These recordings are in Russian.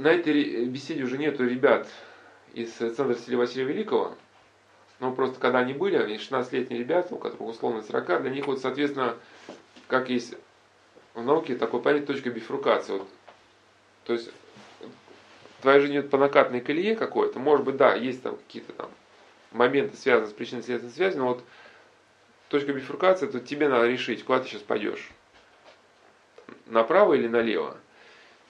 на этой беседе уже нету ребят из центра Василия Василия Великого. Ну, просто когда они были, они 16-летние ребята, у которых условно 40, для них вот, соответственно, как есть в науке такой понятие точка бифрукации. Вот, то есть твоя жизнь идет по накатной колее какой-то, может быть, да, есть там какие-то там моменты, связанные с причинно-следственной связью, но вот точка бифуркации, то тебе надо решить, куда ты сейчас пойдешь. Направо или налево.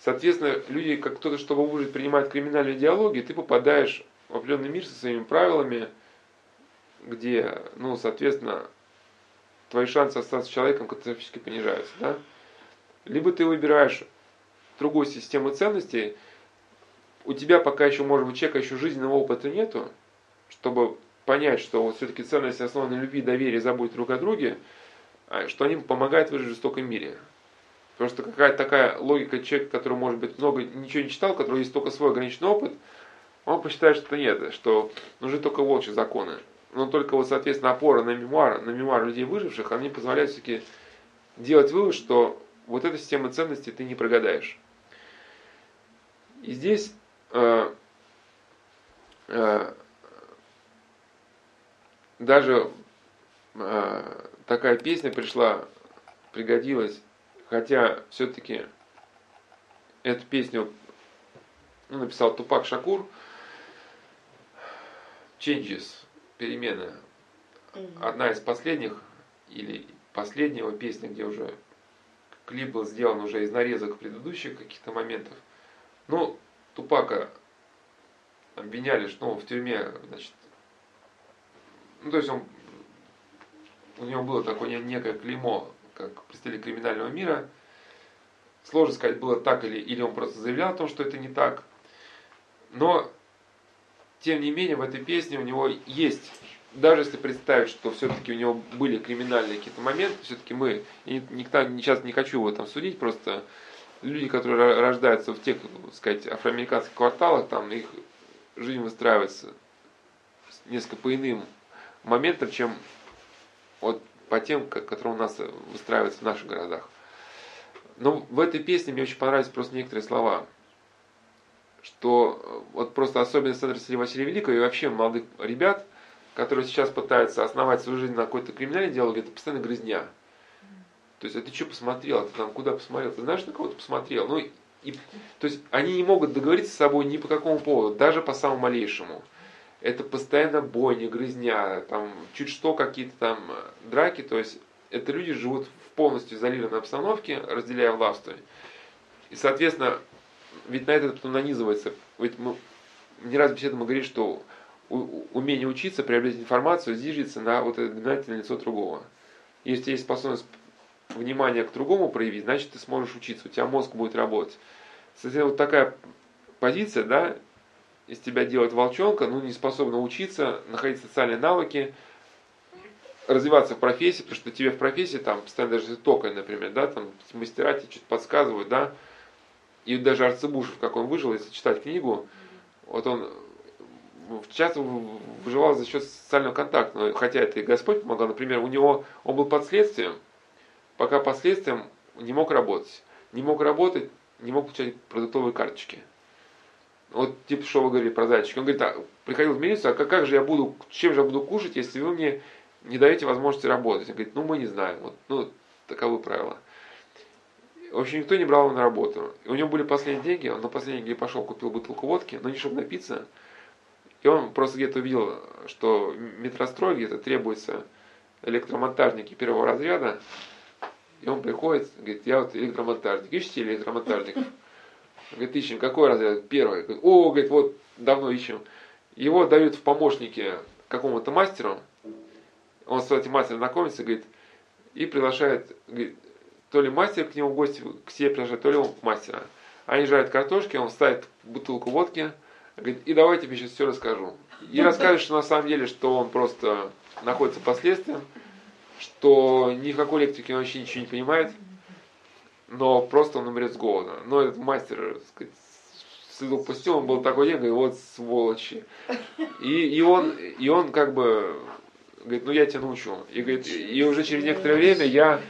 Соответственно, люди, как кто-то, чтобы выжить, принимают криминальную идеологию, ты попадаешь в определенный мир со своими правилами, где, ну, соответственно, твои шансы остаться человеком катастрофически понижаются. Да? Либо ты выбираешь другую систему ценностей, у тебя пока еще, может быть, человека еще жизненного опыта нету, чтобы понять, что вот все-таки ценности основаны на любви, доверии, заботе друг о друге, а, что они помогают выжить в жестоком мире. Потому что какая-то такая логика человека, который, может быть, много ничего не читал, у которого есть только свой ограниченный опыт, он посчитает, что нет, что нужны только волчьи законы. Но только вот, соответственно, опора на мемуар, на мемуар людей выживших, они позволяют все-таки делать вывод, что вот эта система ценностей ты не прогадаешь. И здесь э, э, даже э, такая песня пришла, пригодилась, хотя все-таки эту песню ну, написал Тупак Шакур, Changes, перемены. Одна из последних, или последнего песни, где уже клип был сделан уже из нарезок предыдущих каких-то моментов. Ну, Тупака обвиняли, что он в тюрьме, значит, ну, то есть он, у него было такое некое клеймо, как представитель криминального мира. Сложно сказать, было так или, или он просто заявлял о том, что это не так. Но, тем не менее, в этой песне у него есть, даже если представить, что все-таки у него были криминальные какие-то моменты, все-таки мы, и никто, сейчас не хочу его там судить, просто люди, которые рождаются в тех, так сказать, афроамериканских кварталах, там их жизнь выстраивается несколько по иным моментов, чем вот по тем, которые у нас выстраиваются в наших городах. Но в этой песне мне очень понравились просто некоторые слова, что вот просто особенность Центра Василия Василия Великого и вообще молодых ребят, которые сейчас пытаются основать свою жизнь на какой-то криминальной идеологии, это постоянно грызня. То есть, а ты что посмотрел, ты там куда посмотрел, ты знаешь, на кого ты посмотрел? Ну, и, то есть, они не могут договориться с собой ни по какому поводу, даже по самому малейшему это постоянно бойня, грызня, там чуть что какие-то там э, драки, то есть это люди живут в полностью изолированной обстановке, разделяя власть. И, соответственно, ведь на это потом нанизывается, ведь мы не раз в беседе мы говорим, что умение учиться, приобретать информацию, зиждется на вот это доминантное лицо другого. Если есть способность внимания к другому проявить, значит ты сможешь учиться, у тебя мозг будет работать. Соответственно, вот такая позиция, да, из тебя делать волчонка, ну, не способна учиться, находить социальные навыки, развиваться в профессии, потому что тебе в профессии там постоянно даже токой, например, да, там мастера тебе что-то подсказывают, да, и даже Арцебушев, как он выжил, если читать книгу, вот он часто выживал за счет социального контакта, но хотя это и Господь помогал, например, у него, он был под следствием, пока под следствием не мог работать, не мог работать, не мог получать продуктовые карточки. Вот типа, что вы говорили про зайчики. Он говорит, а, приходил в милицию, а как, как же я буду, чем же я буду кушать, если вы мне не даете возможности работать? Он говорит, ну мы не знаем, вот, ну таковы правила. В общем, никто не брал его на работу. И у него были последние деньги, он на последние деньги пошел, купил бутылку водки, но не чтобы напиться. И он просто где-то увидел, что метрострой где-то требуется электромонтажники первого разряда. И он приходит, говорит, я вот электромонтажник. Ищите электромонтажников? Говорит, ищем, какой разряд? Первый. Говорит, О, говорит, вот давно ищем. Его дают в помощники какому-то мастеру. Он с этим мастером знакомится, говорит, и приглашает, говорит, то ли мастер к нему в гости к себе приглашает, то ли он к мастера. Они жарят картошки, он ставит бутылку водки, говорит, и давайте тебе сейчас все расскажу. И расскажет, что на самом деле, что он просто находится под следствием, что ни в какой электрики он вообще ничего не понимает, но просто он умрет с голода. Но этот мастер, так сказать, с пустил, он был такой день, говорит, вот сволочи. И, и, он, и он как бы говорит, ну я тебя научу. И, говорит, и уже через некоторое время я,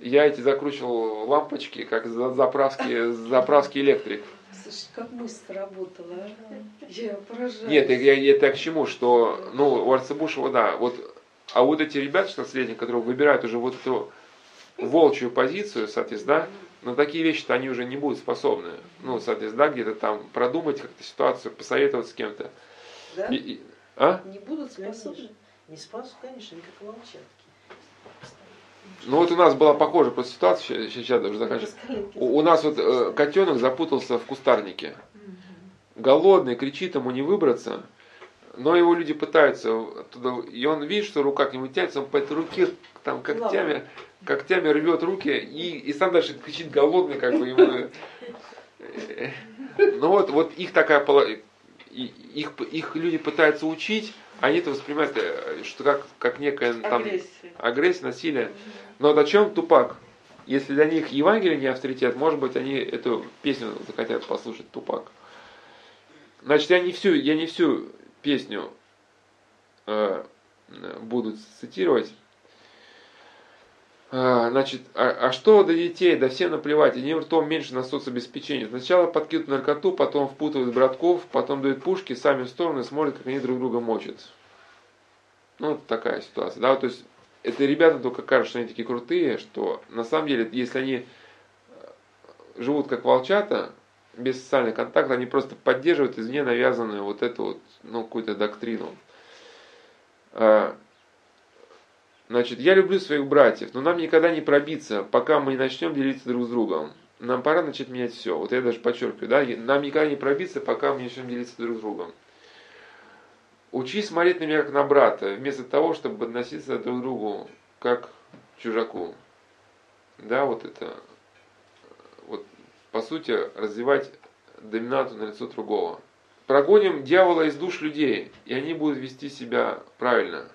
я эти закручивал лампочки, как заправский, заправский электрик. Слушай, как мысль сработала, а? Я поражаюсь. Нет, я, я, это к чему, что, ну, у Арцебушева, да, вот, а вот эти ребята 16-летние, которые выбирают уже вот эту волчью позицию, соответственно, да, на такие вещи-то они уже не будут способны. Ну, соответственно, да, где-то там продумать как-то ситуацию, посоветовать с кем-то. Да? И- и- а? Не будут способны? Конечно. Не спас, конечно, как волчатки. Ну вот у нас была похожая просто ситуация, сейчас, сейчас даже заканчиваю. У, у нас вот э, котенок запутался в кустарнике. Голодный, кричит ему не выбраться. Но его люди пытаются оттуда, и он видит, что рука к нему тянется, он по этой руке там когтями, когтями рвет руки, и, и сам дальше кричит голодный, как бы ему. Ну вот, вот их такая их, их люди пытаются учить, они это воспринимают, э, что как, как некая там Агрессия. агрессия, насилие. Но вот о чем Тупак? Если для них Евангелие не авторитет, может быть, они эту песню захотят послушать Тупак. Значит, я не всю, я не всю песню э, буду цитировать. А, значит, а, а что до детей? Да всем наплевать, они ртом меньше на соцобеспечение. Сначала подкидывают наркоту, потом впутывают братков, потом дают пушки, сами в сторону и смотрят, как они друг друга мочат. Ну, такая ситуация. Да, то есть это ребята только кажется, что они такие крутые, что на самом деле, если они э, живут как волчата, без социальных контактов, они просто поддерживают извне навязанную вот эту вот, ну, какую-то доктрину. А, Значит, я люблю своих братьев, но нам никогда не пробиться, пока мы не начнем делиться друг с другом. Нам пора начать менять все. Вот я даже подчеркиваю, да, нам никогда не пробиться, пока мы не начнем делиться друг с другом. Учись смотреть на меня как на брата, вместо того, чтобы относиться друг к другу как к чужаку. Да, вот это, по сути, развивать доминанту на лицо другого. Прогоним дьявола из душ людей, и они будут вести себя правильно.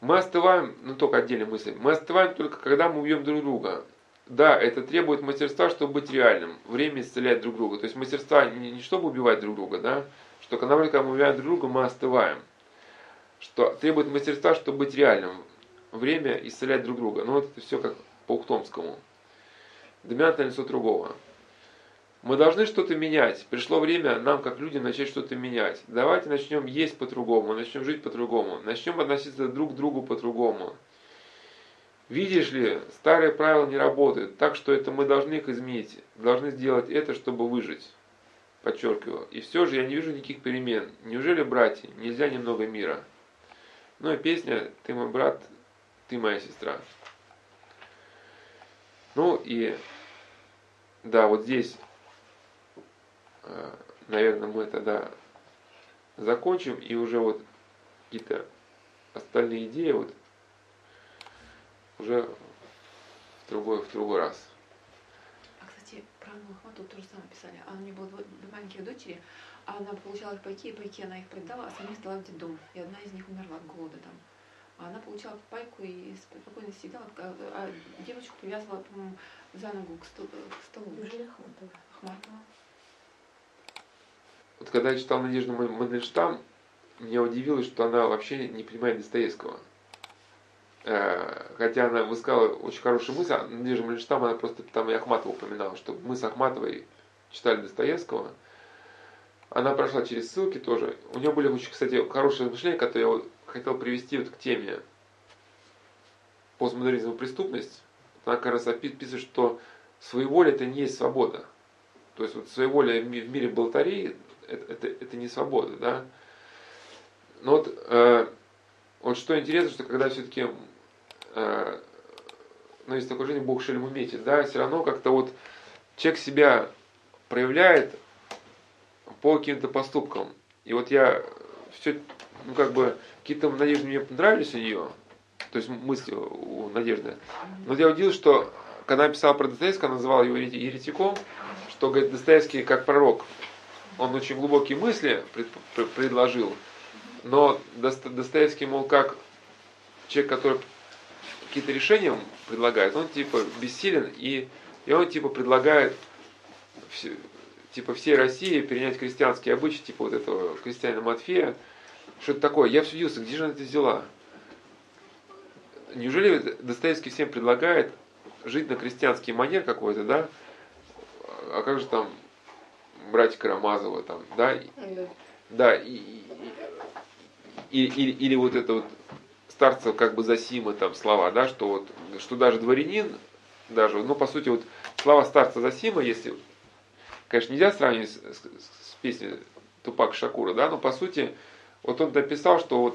Мы остываем, ну только отдельная мысль, мы остываем только когда мы убьем друг друга. Да, это требует мастерства, чтобы быть реальным. Время исцеляет друг друга. То есть мастерства не, не чтобы убивать друг друга, да, что когда мы, убиваем друг друга, мы остываем. Что требует мастерства, чтобы быть реальным. Время исцеляет друг друга. Ну вот это все как по Ухтомскому. Доминантное лицо другого. Мы должны что-то менять. Пришло время нам, как людям, начать что-то менять. Давайте начнем есть по-другому, начнем жить по-другому, начнем относиться друг к другу по-другому. Видишь ли, старые правила не работают, так что это мы должны их изменить. Должны сделать это, чтобы выжить. Подчеркиваю. И все же я не вижу никаких перемен. Неужели, братья, нельзя немного мира? Ну и песня «Ты мой брат, ты моя сестра». Ну и да, вот здесь наверное, мы тогда закончим и уже вот какие-то остальные идеи вот уже в другой, в другой раз. А, кстати, про Анну Ахматову тоже самое писали. А у нее было две маленьких дочери, а она получала их пайки, и пайки она их продала, а самих сдала в детдом. И одна из них умерла от голода там. А она получала пайку и спокойно сидела, а девочку привязывала, по-моему, за ногу к столу. К столу. Неужели Ахматова? Ахматова. Вот когда я читал Надежду Ма- Мандельштам, меня удивило, что она вообще не понимает Достоевского. Э, Хотя она высказала очень хорошую мысль, а Надежда Мандельштам, она просто там и Ахматова упоминала, что мы с Ахматовой читали Достоевского. Она прошла через ссылки тоже. У нее были очень, кстати, хорошие размышления, которые я вот хотел привести вот к теме постмодернизм и преступность. Она как раз описывает, что своеволие это не есть свобода. То есть вот своеволие в мире болтарей это, это, это не свобода, да. Но вот, э, вот что интересно, что когда все-таки, э, ну, есть такое жизнь, Бог шельму метит, да, все равно как-то вот человек себя проявляет по каким-то поступкам. И вот я все, ну, как бы, какие-то надежды мне понравились у нее, то есть мысли у Надежды. Но я удивился, что когда она писала про Достоевского, она называла его ерети- еретиком, что, говорит, Достоевский как пророк. Он очень глубокие мысли пред- пр- предложил, но Досто- Достоевский, мол, как человек, который какие-то решения предлагает, он типа бессилен, и, и он типа предлагает все- типа всей России перенять крестьянские обычаи, типа вот этого крестьянина Матфея, что-то такое. Я все удивился, где же она это взяла? Неужели Достоевский всем предлагает жить на крестьянский манер какой-то, да? а как же там братья Карамазова там, да, Да. да, и, и- и- или, или вот это вот старцев как бы Засима там слова, да, что вот, что даже дворянин, даже, ну, по сути, вот слова старца Засима, если, конечно, нельзя сравнивать с, с- с песней Тупак Шакура, да, но по сути, вот он написал, что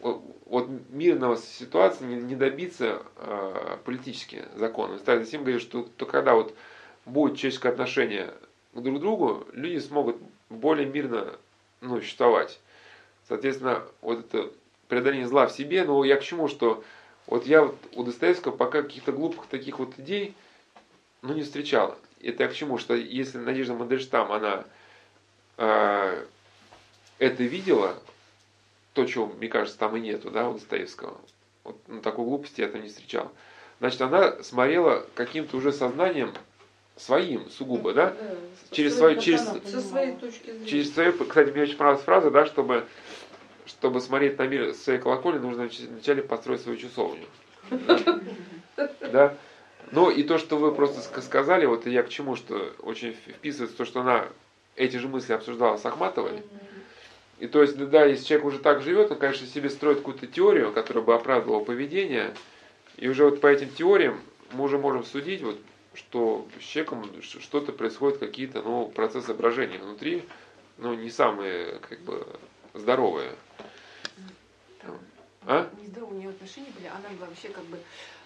вот, вот, мирного ситуации не, не добиться э, политически законом. Старец Засим говорит, что то когда вот будет человеческое отношение к друг другу, люди смогут более мирно ну, существовать. Соответственно, вот это преодоление зла в себе, но я к чему, что вот я вот у Достоевского пока каких-то глупых таких вот идей, ну, не встречал. Это я к чему, что если Надежда Мандельштам, она э, это видела, то, чего, мне кажется, там и нету, да, у Достоевского, вот, ну, такой глупости я там не встречал. Значит, она смотрела каким-то уже сознанием своим, сугубо, да, Со Через своей- свою- через- Со своей точки зрения. через свою, кстати, мне очень понравилась фраза, да, чтобы, чтобы смотреть на мир с своей колокольни, нужно нач- вначале построить свою часовню. Да? Ну и то, что вы просто ска- сказали, вот я к чему, что очень вписывается то, что она эти же мысли обсуждала с Ахматовой. И то есть, да, если человек уже так живет, он, конечно, себе строит какую-то теорию, которая бы оправдывала поведение. И уже вот по этим теориям мы уже можем судить, вот, что с человеком что-то происходит, какие-то ну, процессы брожения внутри, ну, не самые, как бы, здоровые. Там А? Нездоровые у нее отношения были. Она была вообще как бы,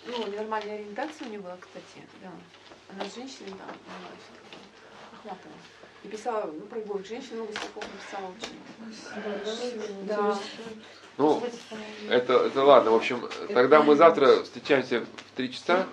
ну, ненормальная ориентация у нее была, кстати, да. Она с женщиной там, занималась, Ахматова. И писала, ну, про любовь к женщине много стихов написала очень. Да. Ну, это, это ладно, в общем, тогда мы завтра встречаемся в три часа.